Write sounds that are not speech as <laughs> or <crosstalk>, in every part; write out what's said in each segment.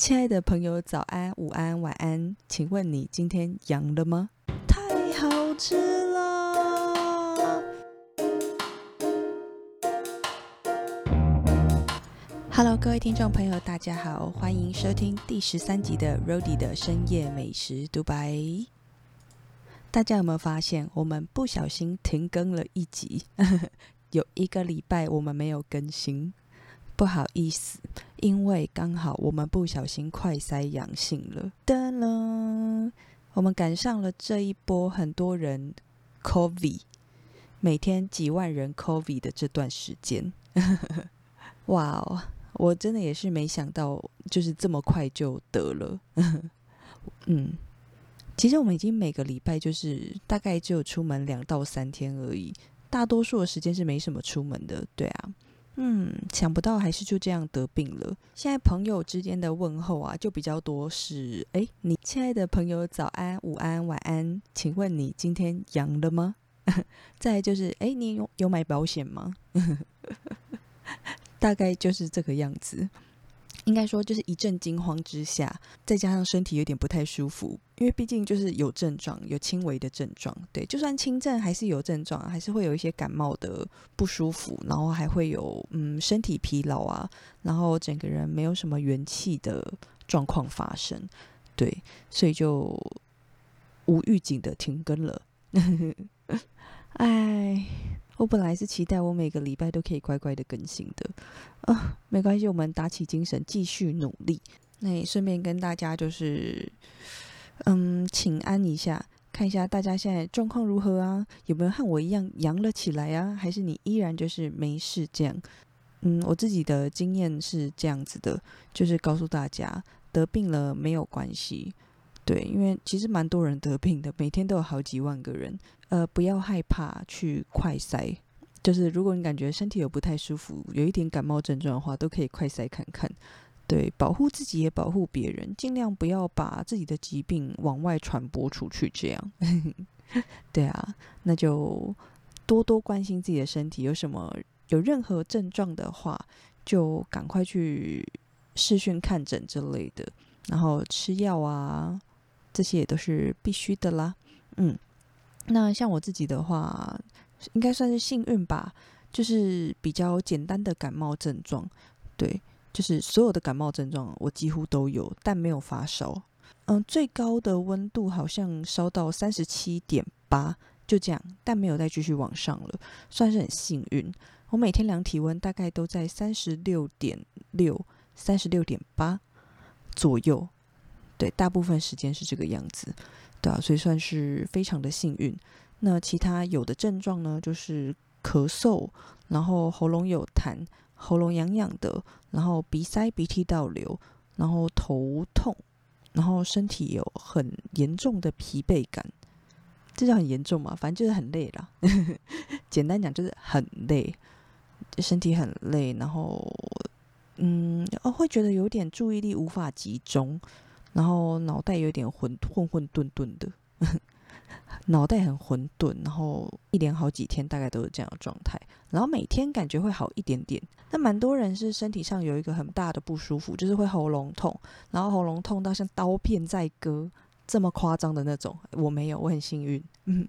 亲爱的朋友，早安、午安、晚安，请问你今天阳了吗？太好吃了！Hello，各位听众朋友，大家好，欢迎收听第十三集的 Rody 的深夜美食独白。大家有没有发现，我们不小心停更了一集？<laughs> 有一个礼拜我们没有更新。不好意思，因为刚好我们不小心快筛阳性了。噔了，我们赶上了这一波很多人 COVID，每天几万人 COVID 的这段时间。<laughs> 哇哦，我真的也是没想到，就是这么快就得了。<laughs> 嗯，其实我们已经每个礼拜就是大概只有出门两到三天而已，大多数的时间是没什么出门的。对啊。嗯，想不到还是就这样得病了。现在朋友之间的问候啊，就比较多是：哎，你亲爱的朋友，早安、午安、晚安，请问你今天阳了吗？<laughs> 再就是：哎，你有有买保险吗？<laughs> 大概就是这个样子。应该说，就是一阵惊慌之下，再加上身体有点不太舒服，因为毕竟就是有症状，有轻微的症状。对，就算轻症还是有症状，还是会有一些感冒的不舒服，然后还会有嗯身体疲劳啊，然后整个人没有什么元气的状况发生。对，所以就无预警的停更了。<laughs> 哎。我本来是期待我每个礼拜都可以乖乖的更新的，啊，没关系，我们打起精神继续努力。那也顺便跟大家就是，嗯，请安一下，看一下大家现在状况如何啊？有没有和我一样阳了起来啊？还是你依然就是没事这样？嗯，我自己的经验是这样子的，就是告诉大家，得病了没有关系。对，因为其实蛮多人得病的，每天都有好几万个人。呃，不要害怕去快筛，就是如果你感觉身体有不太舒服，有一点感冒症状的话，都可以快筛看看。对，保护自己也保护别人，尽量不要把自己的疾病往外传播出去。这样，<laughs> 对啊，那就多多关心自己的身体，有什么有任何症状的话，就赶快去视讯看诊之类的，然后吃药啊。这些也都是必须的啦，嗯，那像我自己的话，应该算是幸运吧，就是比较简单的感冒症状，对，就是所有的感冒症状我几乎都有，但没有发烧，嗯，最高的温度好像烧到三十七点八，就这样，但没有再继续往上了，算是很幸运。我每天量体温大概都在三十六点六、三十六点八左右。对，大部分时间是这个样子，对啊，所以算是非常的幸运。那其他有的症状呢，就是咳嗽，然后喉咙有痰，喉咙痒痒的，然后鼻塞、鼻涕倒流，然后头痛，然后身体有很严重的疲惫感。这叫很严重嘛？反正就是很累了。<laughs> 简单讲就是很累，身体很累，然后嗯，哦，会觉得有点注意力无法集中。然后脑袋有点混混混沌沌的，脑袋很混沌，然后一连好几天大概都是这样的状态，然后每天感觉会好一点点。那蛮多人是身体上有一个很大的不舒服，就是会喉咙痛，然后喉咙痛到像刀片在割这么夸张的那种。我没有，我很幸运。嗯，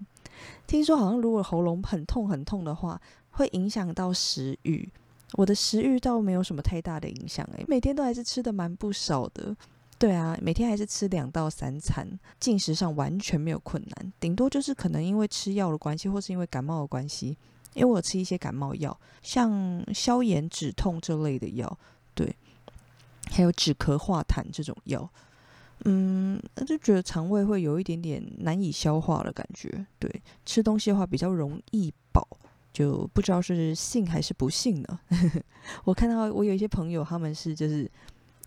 听说好像如果喉咙很痛很痛的话，会影响到食欲。我的食欲倒没有什么太大的影响，诶，每天都还是吃的蛮不少的。对啊，每天还是吃两到三餐，进食上完全没有困难，顶多就是可能因为吃药的关系，或是因为感冒的关系，因为我吃一些感冒药，像消炎止痛这类的药，对，还有止咳化痰这种药，嗯，就觉得肠胃会有一点点难以消化的感觉，对，吃东西的话比较容易饱，就不知道是幸还是不幸呢？<laughs> 我看到我有一些朋友，他们是就是。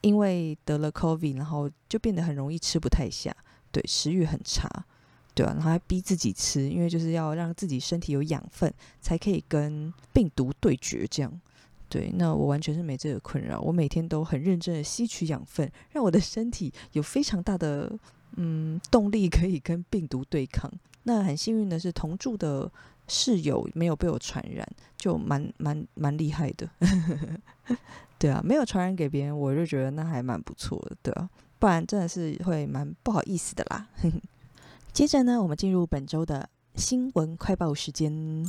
因为得了 COVID，然后就变得很容易吃不太下，对，食欲很差，对啊，然后还逼自己吃，因为就是要让自己身体有养分，才可以跟病毒对决。这样，对，那我完全是没这个困扰，我每天都很认真的吸取养分，让我的身体有非常大的嗯动力可以跟病毒对抗。那很幸运的是，同住的室友没有被我传染，就蛮蛮蛮厉害的。对啊，没有传染给别人，我就觉得那还蛮不错的，对啊，不然真的是会蛮不好意思的啦。接着呢，我们进入本周的新闻快报时间。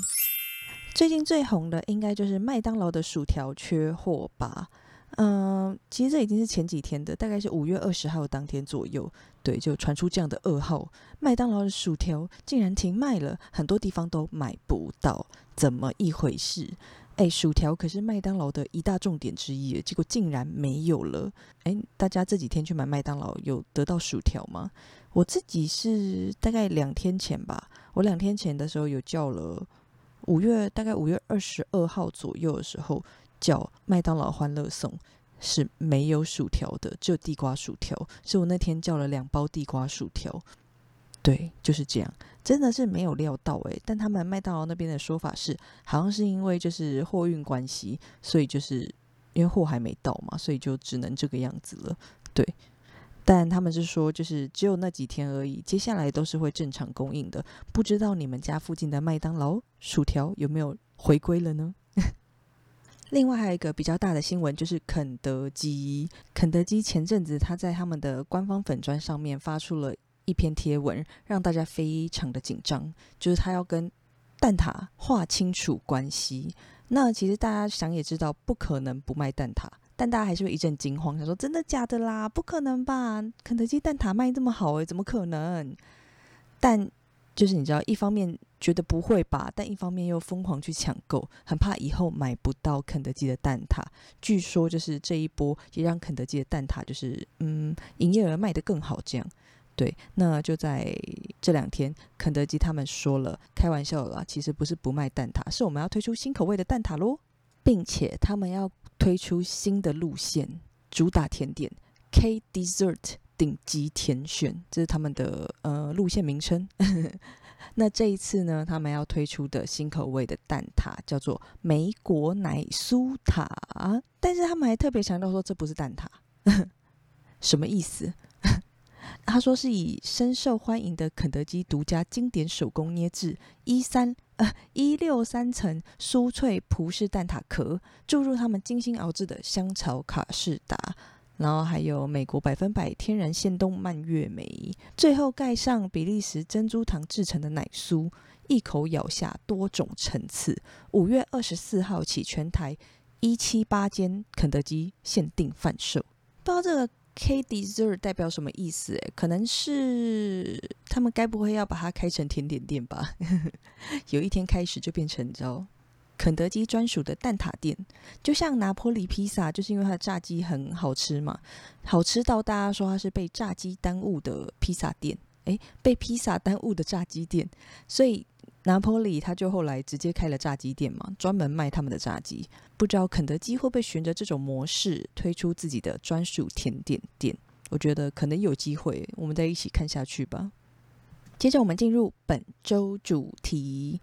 最近最红的应该就是麦当劳的薯条缺货吧？嗯，其实这已经是前几天的，大概是五月二十号当天左右，对，就传出这样的噩耗，麦当劳的薯条竟然停卖了，很多地方都买不到，怎么一回事？哎，薯条可是麦当劳的一大重点之一，结果竟然没有了。哎，大家这几天去买麦当劳有得到薯条吗？我自己是大概两天前吧，我两天前的时候有叫了，五月大概五月二十二号左右的时候。叫麦当劳欢乐颂是没有薯条的，只有地瓜薯条。所以我那天叫了两包地瓜薯条。对，就是这样，真的是没有料到诶。但他们麦当劳那边的说法是，好像是因为就是货运关系，所以就是因为货还没到嘛，所以就只能这个样子了。对，但他们是说，就是只有那几天而已，接下来都是会正常供应的。不知道你们家附近的麦当劳薯条有没有回归了呢？<laughs> 另外还有一个比较大的新闻，就是肯德基。肯德基前阵子他在他们的官方粉砖上面发出了一篇贴文，让大家非常的紧张，就是他要跟蛋挞划清楚关系。那其实大家想也知道，不可能不卖蛋挞，但大家还是会一阵惊慌，想说真的假的啦？不可能吧？肯德基蛋挞卖这么好诶，怎么可能？但就是你知道，一方面觉得不会吧，但一方面又疯狂去抢购，很怕以后买不到肯德基的蛋挞。据说就是这一波也让肯德基的蛋挞就是嗯营业额卖得更好，这样对。那就在这两天，肯德基他们说了，开玩笑啦，其实不是不卖蛋挞，是我们要推出新口味的蛋挞喽，并且他们要推出新的路线，主打甜点 K Dessert。顶级甜选，这是他们的呃路线名称。<laughs> 那这一次呢，他们要推出的新口味的蛋挞叫做梅果奶酥塔，但是他们还特别强调说这不是蛋挞，<laughs> 什么意思？他说是以深受欢迎的肯德基独家经典手工捏制一三呃一六三层酥脆葡式蛋挞壳，注入他们精心熬制的香草卡士达。然后还有美国百分百天然鲜冻蔓越莓，最后盖上比利时珍珠糖制成的奶酥，一口咬下多种层次。五月二十四号起，全台一七八间肯德基限定贩售。不知道这个 K dessert 代表什么意思？诶，可能是他们该不会要把它开成甜点店吧？<laughs> 有一天开始就变成，你知道？肯德基专属的蛋挞店，就像拿坡里披萨，就是因为它的炸鸡很好吃嘛，好吃到大家说它是被炸鸡耽误的披萨店，诶，被披萨耽误的炸鸡店，所以拿坡里他就后来直接开了炸鸡店嘛，专门卖他们的炸鸡。不知道肯德基会不会循着这种模式推出自己的专属甜点店？我觉得可能有机会，我们再一起看下去吧。接着我们进入本周主题。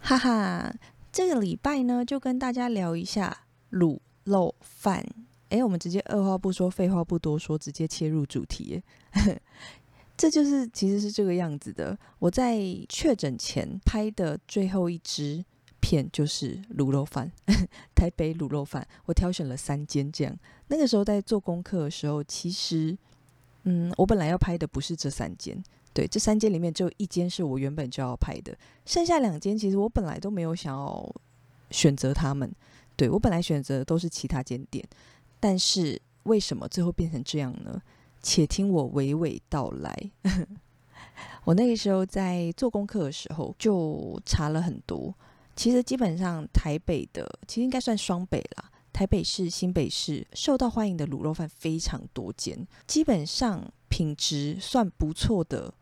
哈哈，这个礼拜呢，就跟大家聊一下卤肉饭。诶，我们直接二话不说，废话不多说，直接切入主题。<laughs> 这就是其实是这个样子的。我在确诊前拍的最后一支片就是卤肉饭，<laughs> 台北卤肉饭。我挑选了三间，这样。那个时候在做功课的时候，其实，嗯，我本来要拍的不是这三间。对，这三间里面只有一间是我原本就要拍的，剩下两间其实我本来都没有想要选择他们。对我本来选择的都是其他间店，但是为什么最后变成这样呢？且听我娓娓道来。<laughs> 我那个时候在做功课的时候就查了很多，其实基本上台北的其实应该算双北啦，台北市、新北市受到欢迎的卤肉饭非常多间，基本上品质算不错的。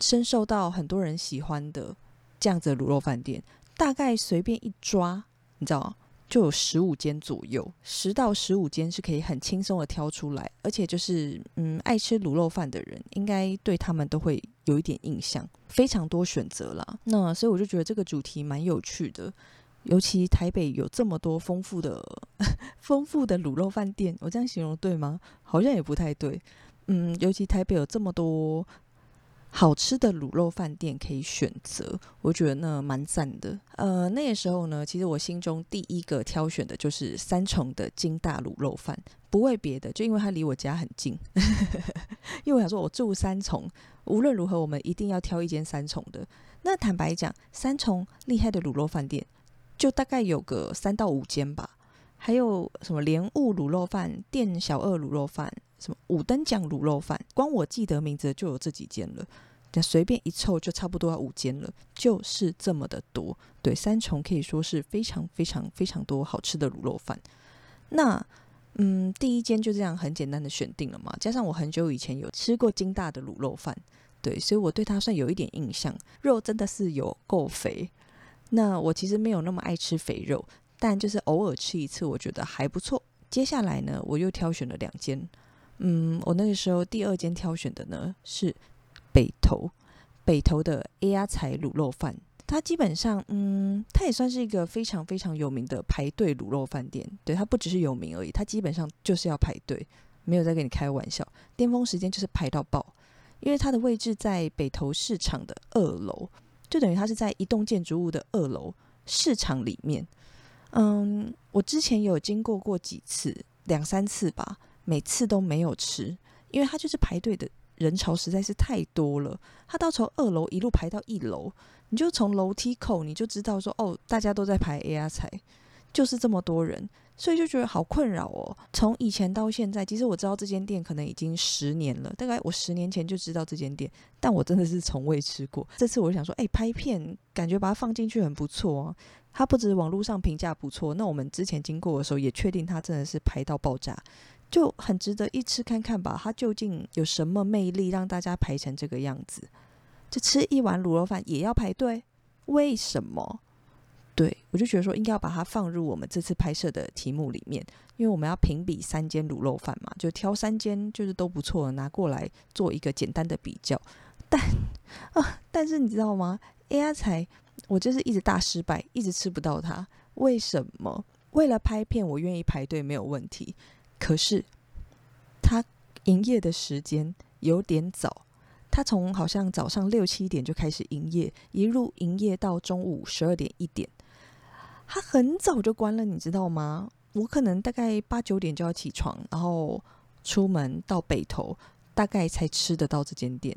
深受到很多人喜欢的这样子的卤肉饭店，大概随便一抓，你知道就有十五间左右，十到十五间是可以很轻松的挑出来，而且就是嗯，爱吃卤肉饭的人应该对他们都会有一点印象，非常多选择啦。那所以我就觉得这个主题蛮有趣的。尤其台北有这么多丰富的 <laughs> 丰富的卤肉饭店，我这样形容对吗？好像也不太对。嗯，尤其台北有这么多。好吃的卤肉饭店可以选择，我觉得那蛮赞的。呃，那个时候呢，其实我心中第一个挑选的就是三重的金大卤肉饭，不为别的，就因为它离我家很近。<laughs> 因为我想说，我住三重，无论如何，我们一定要挑一间三重的。那坦白讲，三重厉害的卤肉饭店就大概有个三到五间吧。还有什么莲雾卤肉饭、店小二卤肉饭、什么五等奖卤肉饭，光我记得名字就有这几间了。那随便一凑就差不多要五间了，就是这么的多。对，三重可以说是非常非常非常多好吃的卤肉饭。那嗯，第一间就这样很简单的选定了嘛。加上我很久以前有吃过金大的卤肉饭，对，所以我对它算有一点印象。肉真的是有够肥。那我其实没有那么爱吃肥肉。但就是偶尔吃一次，我觉得还不错。接下来呢，我又挑选了两间。嗯，我那个时候第二间挑选的呢是北投，北投的 A 鸭财卤肉饭。它基本上，嗯，它也算是一个非常非常有名的排队卤肉饭店。对，它不只是有名而已，它基本上就是要排队，没有在跟你开玩笑。巅峰时间就是排到爆，因为它的位置在北投市场的二楼，就等于它是在一栋建筑物的二楼市场里面。嗯，我之前有经过过几次，两三次吧，每次都没有吃，因为他就是排队的人潮实在是太多了。他到从二楼一路排到一楼，你就从楼梯口你就知道说，哦，大家都在排 A R 菜，就是这么多人，所以就觉得好困扰哦。从以前到现在，其实我知道这间店可能已经十年了，大概我十年前就知道这间店，但我真的是从未吃过。这次我就想说，哎，拍片感觉把它放进去很不错啊。它不止网络上评价不错，那我们之前经过的时候也确定它真的是排到爆炸，就很值得一吃看看吧。它究竟有什么魅力让大家排成这个样子？就吃一碗卤肉饭也要排队？为什么？对我就觉得说应该要把它放入我们这次拍摄的题目里面，因为我们要评比三间卤肉饭嘛，就挑三间就是都不错拿过来做一个简单的比较。但 <laughs> 啊，但是你知道吗？A R 才。我就是一直大失败，一直吃不到它。为什么？为了拍片，我愿意排队没有问题。可是，它营业的时间有点早，它从好像早上六七点就开始营业，一路营业到中午十二点一点。它很早就关了，你知道吗？我可能大概八九点就要起床，然后出门到北头，大概才吃得到这间店。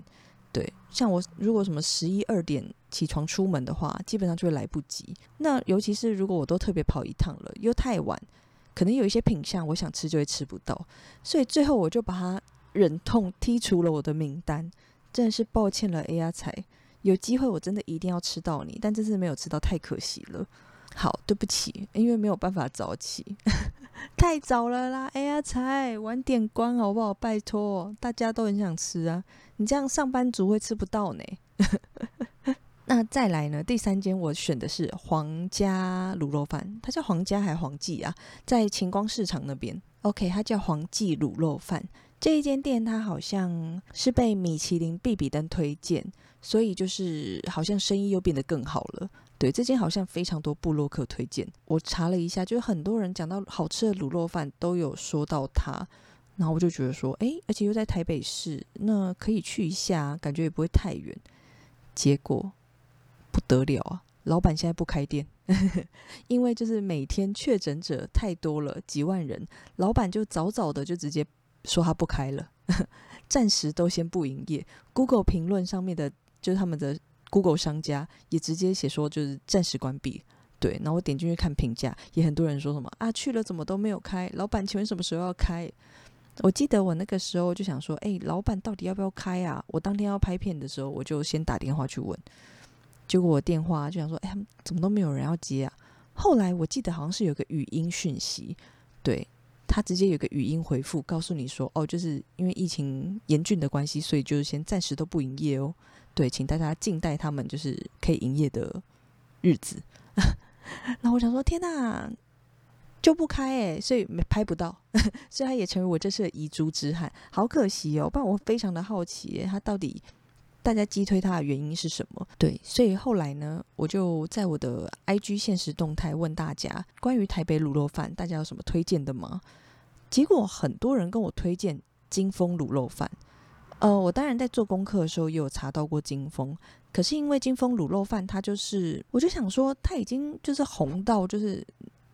对，像我如果什么十一二点起床出门的话，基本上就会来不及。那尤其是如果我都特别跑一趟了，又太晚，可能有一些品相我想吃就会吃不到，所以最后我就把它忍痛剔除了我的名单。真的是抱歉了，A R 才有机会我真的一定要吃到你，但这次没有吃到，太可惜了。好，对不起，因为没有办法早起，<laughs> 太早了啦。哎呀，才晚点关好不好？拜托，大家都很想吃啊。你这样上班族会吃不到呢。那再来呢？第三间我选的是皇家卤肉饭，它叫皇家还是皇记啊？在晴光市场那边。OK，它叫皇记卤肉饭。这一间店它好像是被米其林必比登推荐，所以就是好像生意又变得更好了。对，这间好像非常多布洛克推荐。我查了一下，就是很多人讲到好吃的卤肉饭都有说到它。然后我就觉得说，哎，而且又在台北市，那可以去一下，感觉也不会太远。结果得了啊！老板现在不开店，<laughs> 因为就是每天确诊者太多了，几万人，老板就早早的就直接说他不开了，<laughs> 暂时都先不营业。Google 评论上面的，就是他们的 Google 商家也直接写说，就是暂时关闭。对，然后我点进去看评价，也很多人说什么啊，去了怎么都没有开？老板，请问什么时候要开？我记得我那个时候就想说，哎，老板到底要不要开啊？我当天要拍片的时候，我就先打电话去问，结果我电话就想说，哎，怎么都没有人要接啊？后来我记得好像是有个语音讯息，对他直接有个语音回复，告诉你说，哦，就是因为疫情严峻的关系，所以就是先暂时都不营业哦。对，请大家静待他们就是可以营业的日子。<laughs> 然后我想说，天哪！就不开诶，所以拍不到，<laughs> 所以也成为我这次的遗珠之憾，好可惜哦。不然我非常的好奇，他到底大家击推它的原因是什么？对，所以后来呢，我就在我的 IG 现实动态问大家，关于台北卤肉饭，大家有什么推荐的吗？结果很多人跟我推荐金丰卤肉饭。呃，我当然在做功课的时候也有查到过金丰，可是因为金丰卤肉饭，它就是我就想说，它已经就是红到就是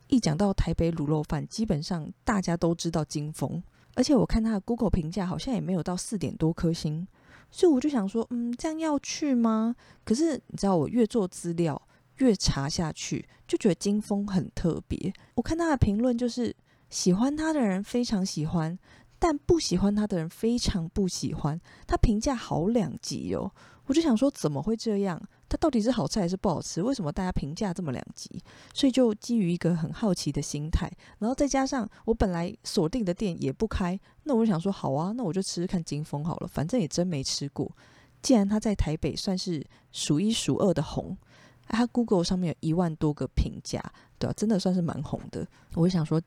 一讲到台北卤肉饭，基本上大家都知道金丰。而且我看他的 Google 评价好像也没有到四点多颗星，所以我就想说，嗯，这样要去吗？可是你知道，我越做资料越查下去，就觉得金峰很特别。我看他的评论，就是喜欢他的人非常喜欢，但不喜欢他的人非常不喜欢。他评价好两极哦，我就想说，怎么会这样？它到底是好吃还是不好吃？为什么大家评价这么两极？所以就基于一个很好奇的心态，然后再加上我本来锁定的店也不开，那我就想说好啊，那我就吃吃看金峰好了，反正也真没吃过。既然它在台北算是数一数二的红，它 Google 上面有一万多个评价，对啊，真的算是蛮红的。我想说，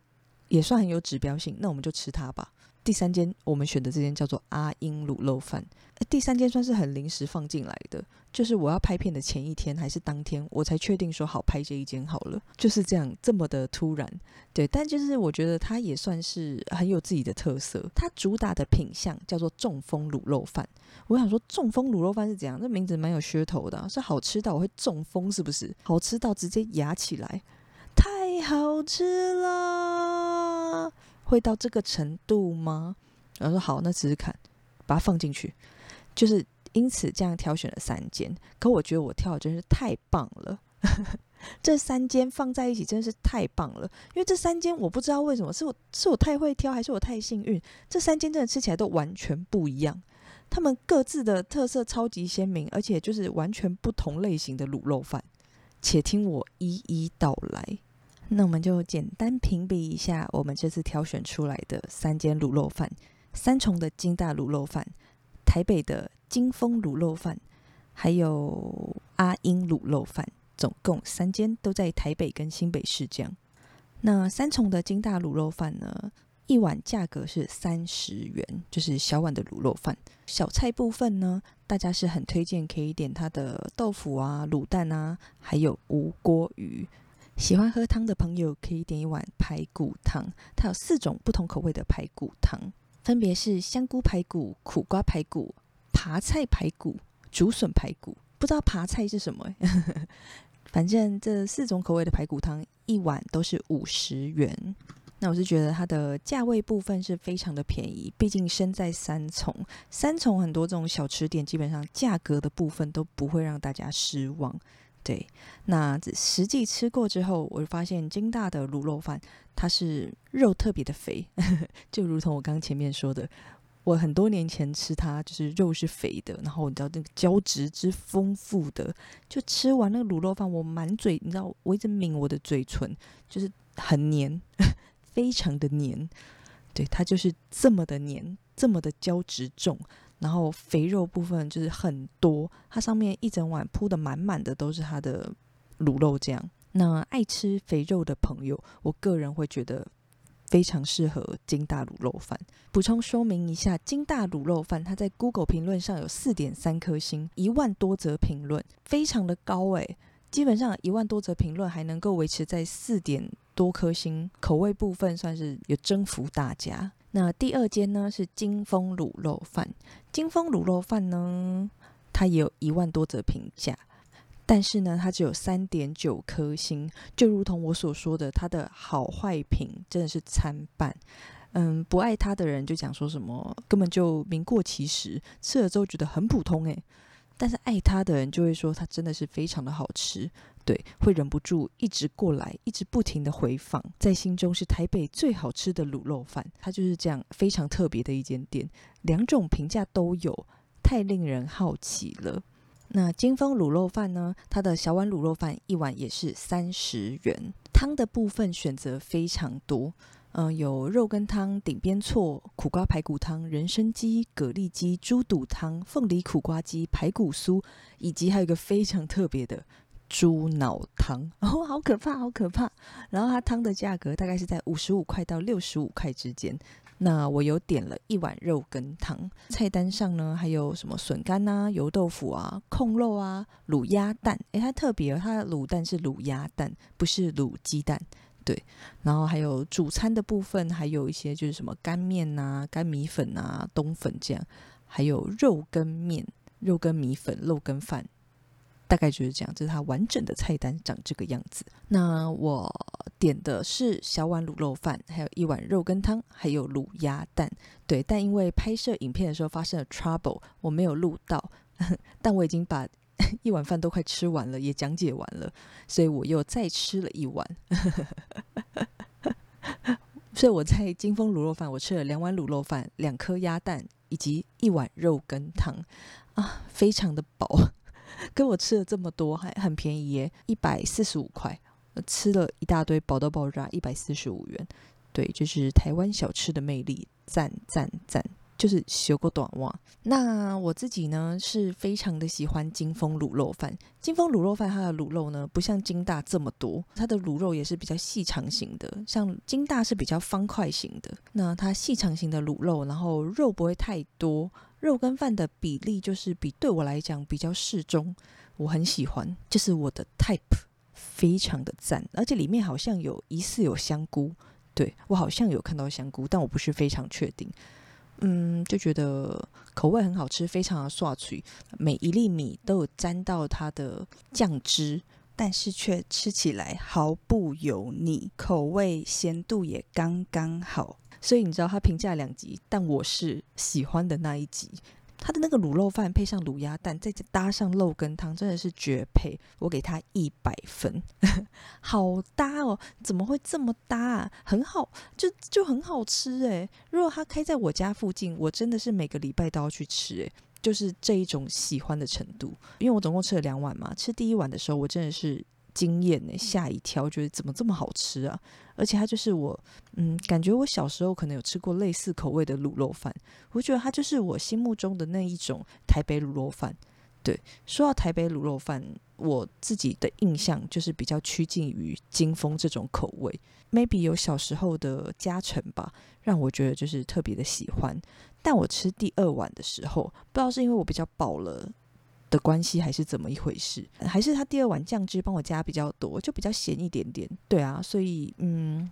也算很有指标性，那我们就吃它吧。第三间我们选的这间叫做阿英卤肉饭，第三间算是很临时放进来的，就是我要拍片的前一天还是当天，我才确定说好拍这一间好了，就是这样这么的突然，对，但就是我觉得它也算是很有自己的特色，它主打的品相叫做中风卤肉饭，我想说中风卤肉饭是怎样？这名字蛮有噱头的，是好吃到我会中风是不是？好吃到直接压起来，太好吃了。会到这个程度吗？然后说好，那试试看，把它放进去。就是因此这样挑选了三间，可我觉得我挑的真是太棒了。<laughs> 这三间放在一起真是太棒了，因为这三间我不知道为什么是我是我太会挑，还是我太幸运？这三间真的吃起来都完全不一样，他们各自的特色超级鲜明，而且就是完全不同类型的卤肉饭。且听我一一道来。那我们就简单评比一下我们这次挑选出来的三间卤肉饭：三重的金大卤肉饭、台北的金丰卤肉饭，还有阿英卤肉饭。总共三间都在台北跟新北市这样。那三重的金大卤肉饭呢，一碗价格是三十元，就是小碗的卤肉饭。小菜部分呢，大家是很推荐可以点它的豆腐啊、卤蛋啊，还有无锅鱼。喜欢喝汤的朋友可以点一碗排骨汤，它有四种不同口味的排骨汤，分别是香菇排骨、苦瓜排骨、扒菜排骨、竹笋排骨。不知道扒菜是什么？<laughs> 反正这四种口味的排骨汤一碗都是五十元。那我是觉得它的价位部分是非常的便宜，毕竟身在三重，三重很多这种小吃店基本上价格的部分都不会让大家失望。对，那实际吃过之后，我就发现金大的卤肉饭，它是肉特别的肥，<laughs> 就如同我刚刚前面说的，我很多年前吃它，就是肉是肥的，然后你知道那个胶质之丰富的，就吃完那个卤肉饭，我满嘴，你知道，我一直抿我的嘴唇，就是很黏，<laughs> 非常的黏，对，它就是这么的黏，这么的胶质重。然后肥肉部分就是很多，它上面一整碗铺的满满的都是它的卤肉酱。那爱吃肥肉的朋友，我个人会觉得非常适合金大卤肉饭。补充说明一下，金大卤肉饭它在 Google 评论上有四点三颗星，一万多则评论，非常的高诶。基本上一万多则评论还能够维持在四点多颗星，口味部分算是有征服大家。那第二间呢是金丰卤肉饭，金丰卤肉饭呢，它也有一万多则评价，但是呢，它只有三点九颗星，就如同我所说的，它的好坏评真的是参半。嗯，不爱它的人就讲说什么根本就名过其实，吃了之后觉得很普通诶。但是爱它的人就会说它真的是非常的好吃。对，会忍不住一直过来，一直不停的回访，在心中是台北最好吃的卤肉饭。它就是这样非常特别的一间店，两种评价都有，太令人好奇了。那金丰卤肉饭呢？它的小碗卤肉饭一碗也是三十元，汤的部分选择非常多，嗯，有肉羹汤、顶边错、苦瓜排骨汤、人参鸡、蛤蜊鸡、猪肚汤、凤梨苦瓜鸡、排骨酥，以及还有一个非常特别的。猪脑汤哦，好可怕，好可怕！然后它汤的价格大概是在五十五块到六十五块之间。那我有点了一碗肉羹汤，菜单上呢还有什么笋干啊、油豆腐啊、控肉啊、卤鸭蛋。诶，它特别，它的卤蛋是卤鸭蛋，不是卤鸡蛋。对，然后还有主餐的部分，还有一些就是什么干面呐、干米粉啊、冬粉这样，还有肉羹面、肉羹米粉、肉羹饭。大概就是这样，这是它完整的菜单长这个样子。那我点的是小碗卤肉饭，还有一碗肉羹汤，还有卤鸭蛋。对，但因为拍摄影片的时候发生了 trouble，我没有录到。<laughs> 但我已经把一碗饭都快吃完了，也讲解完了，所以我又再吃了一碗。<laughs> 所以我在金丰卤肉饭，我吃了两碗卤肉饭，两颗鸭蛋，以及一碗肉羹汤啊，非常的饱。<laughs> 跟我吃了这么多，还很便宜耶，一百四十五块，吃了一大堆，饱到爆炸，一百四十五元。对，就是台湾小吃的魅力，赞赞赞，就是修过短袜。那我自己呢，是非常的喜欢金丰卤肉饭。金丰卤肉饭它的卤肉呢，不像金大这么多，它的卤肉也是比较细长型的，像金大是比较方块型的。那它细长型的卤肉，然后肉不会太多。肉跟饭的比例就是比对我来讲比较适中，我很喜欢，就是我的 type，非常的赞，而且里面好像有疑似有香菇，对我好像有看到香菇，但我不是非常确定，嗯，就觉得口味很好吃，非常的刷脆，每一粒米都有沾到它的酱汁，但是却吃起来毫不油腻，口味咸度也刚刚好。所以你知道他评价两集，但我是喜欢的那一集。他的那个卤肉饭配上卤鸭蛋，再搭上肉羹汤，真的是绝配。我给他一百分，<laughs> 好搭哦！怎么会这么搭啊？很好，就就很好吃诶。如果他开在我家附近，我真的是每个礼拜都要去吃诶。就是这一种喜欢的程度。因为我总共吃了两碗嘛，吃第一碗的时候，我真的是。惊艳呢，吓一跳，觉得怎么这么好吃啊！而且它就是我，嗯，感觉我小时候可能有吃过类似口味的卤肉饭，我觉得它就是我心目中的那一种台北卤肉饭。对，说到台北卤肉饭，我自己的印象就是比较趋近于金丰这种口味，maybe 有小时候的加成吧，让我觉得就是特别的喜欢。但我吃第二碗的时候，不知道是因为我比较饱了。的关系还是怎么一回事？还是他第二碗酱汁帮我加比较多，就比较咸一点点。对啊，所以嗯，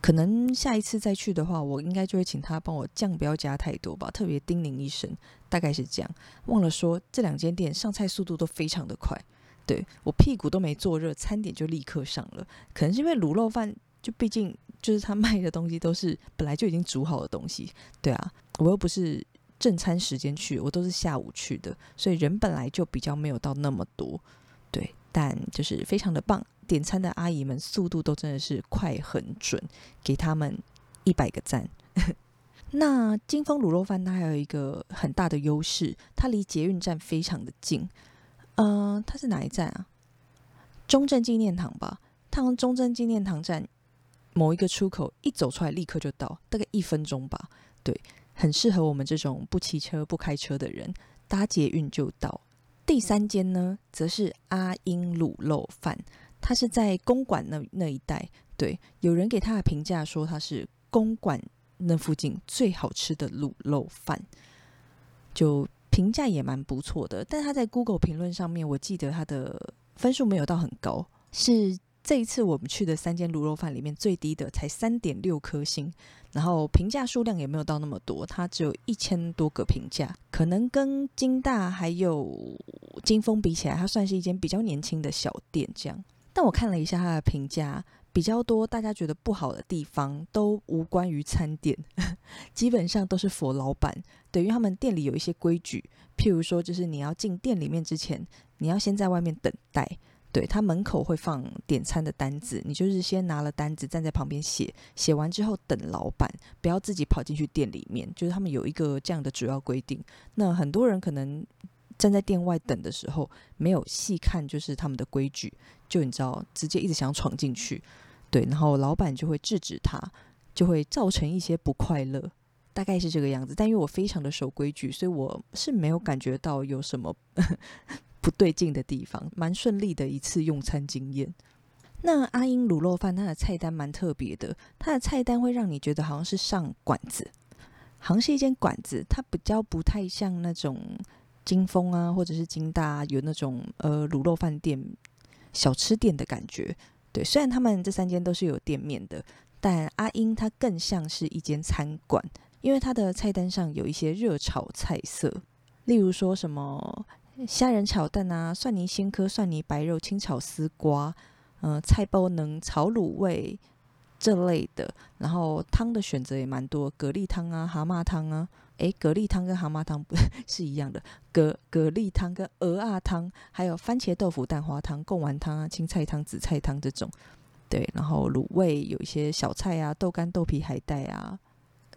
可能下一次再去的话，我应该就会请他帮我酱不要加太多吧，特别叮咛一声，大概是这样。忘了说，这两间店上菜速度都非常的快，对我屁股都没坐热，餐点就立刻上了。可能是因为卤肉饭，就毕竟就是他卖的东西都是本来就已经煮好的东西。对啊，我又不是。正餐时间去，我都是下午去的，所以人本来就比较没有到那么多，对，但就是非常的棒。点餐的阿姨们速度都真的是快很准，给他们一百个赞。<laughs> 那金丰卤肉饭它还有一个很大的优势，它离捷运站非常的近。嗯，它是哪一站啊？中正纪念堂吧。它从中正纪念堂站某一个出口一走出来，立刻就到，大概一分钟吧。对。很适合我们这种不骑车、不开车的人，搭捷运就到。第三间呢，则是阿英卤肉饭，它是在公馆那那一带。对，有人给他的评价说，它是公馆那附近最好吃的卤肉饭，就评价也蛮不错的。但他在 Google 评论上面，我记得他的分数没有到很高，是。这一次我们去的三间卤肉饭里面最低的才三点六颗星，然后评价数量也没有到那么多，它只有一千多个评价，可能跟金大还有金丰比起来，它算是一间比较年轻的小店这样。但我看了一下它的评价，比较多大家觉得不好的地方都无关于餐点，<laughs> 基本上都是佛老板，等于他们店里有一些规矩，譬如说就是你要进店里面之前，你要先在外面等待。对他门口会放点餐的单子，你就是先拿了单子站在旁边写，写完之后等老板，不要自己跑进去店里面。就是他们有一个这样的主要规定。那很多人可能站在店外等的时候，没有细看就是他们的规矩，就你知道，直接一直想闯进去，对，然后老板就会制止他，就会造成一些不快乐，大概是这个样子。但因为我非常的守规矩，所以我是没有感觉到有什么。不对劲的地方，蛮顺利的一次用餐经验。那阿英卤肉饭它的菜单蛮特别的，它的菜单会让你觉得好像是上馆子，好像是一间馆子，它比较不太像那种金丰啊或者是金大有那种呃卤肉饭店小吃店的感觉。对，虽然他们这三间都是有店面的，但阿英它更像是一间餐馆，因为它的菜单上有一些热炒菜色，例如说什么虾仁炒蛋啊、蒜泥鲜科、蒜泥白肉、清炒丝瓜。嗯，菜包能炒卤味这类的，然后汤的选择也蛮多，蛤蜊汤啊、蛤蟆汤啊，诶，蛤蜊汤跟蛤蟆汤不 <laughs> 是一样的，蛤蛤蜊汤跟鹅啊汤，还有番茄豆腐蛋花汤、贡丸汤啊、青菜汤、紫菜汤这种，对，然后卤味有一些小菜啊，豆干、豆皮、海带啊，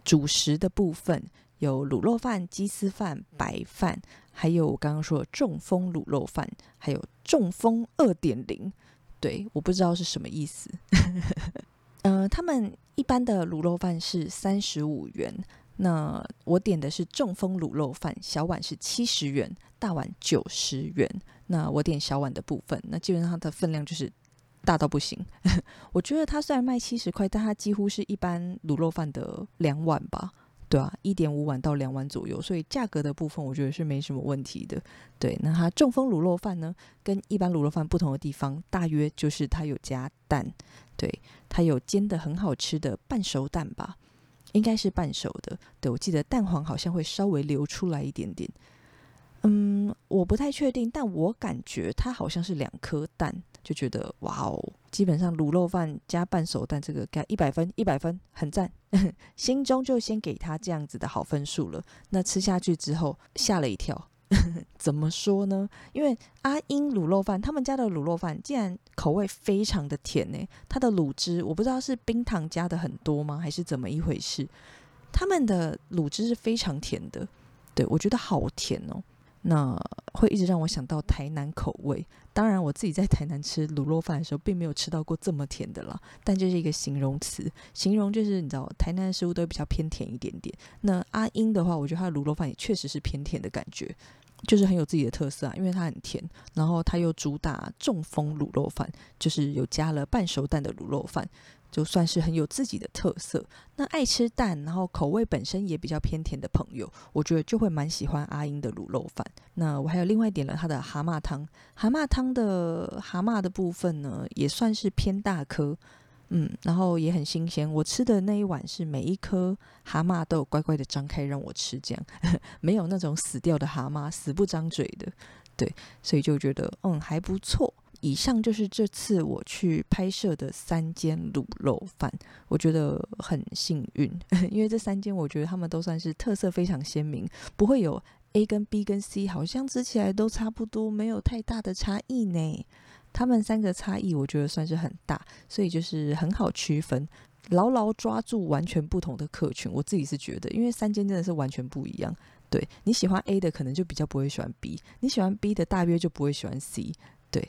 主食的部分有卤肉饭、鸡丝饭、白饭，还有我刚刚说的中风卤肉饭，还有中风二点零。对，我不知道是什么意思。嗯，<laughs> 他们一般的卤肉饭是三十五元，那我点的是中风卤肉饭，小碗是七十元，大碗九十元。那我点小碗的部分，那基本上它的分量就是大到不行。<laughs> 我觉得它虽然卖七十块，但它几乎是一般卤肉饭的两碗吧。对啊，一点五碗到两碗左右，所以价格的部分我觉得是没什么问题的。对，那它中风卤肉饭呢，跟一般卤肉饭不同的地方，大约就是它有加蛋，对，它有煎的很好吃的半熟蛋吧，应该是半熟的。对我记得蛋黄好像会稍微流出来一点点。嗯，我不太确定，但我感觉它好像是两颗蛋，就觉得哇哦，基本上卤肉饭加半熟蛋，这个给一百分，一百分，很赞，<laughs> 心中就先给他这样子的好分数了。那吃下去之后吓了一跳，<laughs> 怎么说呢？因为阿英卤肉饭他们家的卤肉饭竟然口味非常的甜呢，它的卤汁我不知道是冰糖加的很多吗，还是怎么一回事？他们的卤汁是非常甜的，对我觉得好甜哦。那会一直让我想到台南口味。当然，我自己在台南吃卤肉饭的时候，并没有吃到过这么甜的啦。但这是一个形容词，形容就是你知道，台南的食物都比较偏甜一点点。那阿英的话，我觉得他的卤肉饭也确实是偏甜的感觉，就是很有自己的特色啊，因为它很甜，然后它又主打中风卤肉饭，就是有加了半熟蛋的卤肉饭。就算是很有自己的特色，那爱吃蛋，然后口味本身也比较偏甜的朋友，我觉得就会蛮喜欢阿英的卤肉饭。那我还有另外点了他的蛤蟆汤，蛤蟆汤的蛤蟆的部分呢，也算是偏大颗，嗯，然后也很新鲜。我吃的那一碗是每一颗蛤蟆都有乖乖的张开让我吃，这样 <laughs> 没有那种死掉的蛤蟆死不张嘴的，对，所以就觉得嗯还不错。以上就是这次我去拍摄的三间卤肉饭，我觉得很幸运，<laughs> 因为这三间我觉得他们都算是特色非常鲜明，不会有 A 跟 B 跟 C 好像吃起来都差不多，没有太大的差异呢。他们三个差异我觉得算是很大，所以就是很好区分，牢牢抓住完全不同的客群。我自己是觉得，因为三间真的是完全不一样。对你喜欢 A 的，可能就比较不会喜欢 B；你喜欢 B 的，大约就不会喜欢 C。对。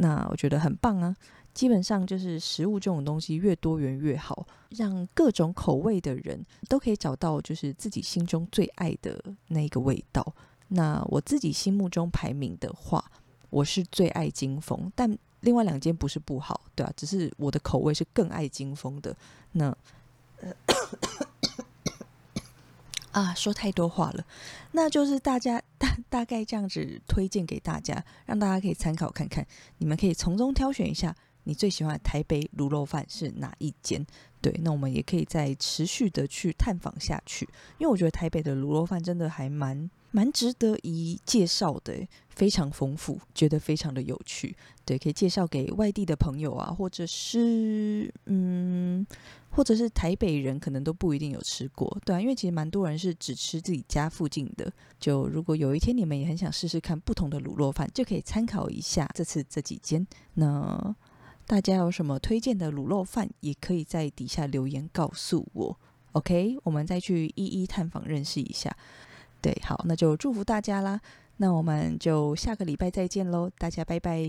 那我觉得很棒啊！基本上就是食物这种东西越多元越好，让各种口味的人都可以找到就是自己心中最爱的那个味道。那我自己心目中排名的话，我是最爱金峰，但另外两间不是不好，对啊，只是我的口味是更爱金峰的。那。啊，说太多话了，那就是大家大大概这样子推荐给大家，让大家可以参考看看，你们可以从中挑选一下你最喜欢的台北卤肉饭是哪一间。对，那我们也可以再持续的去探访下去，因为我觉得台北的卤肉饭真的还蛮。蛮值得一介绍的，非常丰富，觉得非常的有趣。对，可以介绍给外地的朋友啊，或者是嗯，或者是台北人，可能都不一定有吃过，对啊，因为其实蛮多人是只吃自己家附近的。就如果有一天你们也很想试试看不同的卤肉饭，就可以参考一下这次这几间。那大家有什么推荐的卤肉饭，也可以在底下留言告诉我。OK，我们再去一一探访认识一下。对，好，那就祝福大家啦。那我们就下个礼拜再见喽，大家拜拜。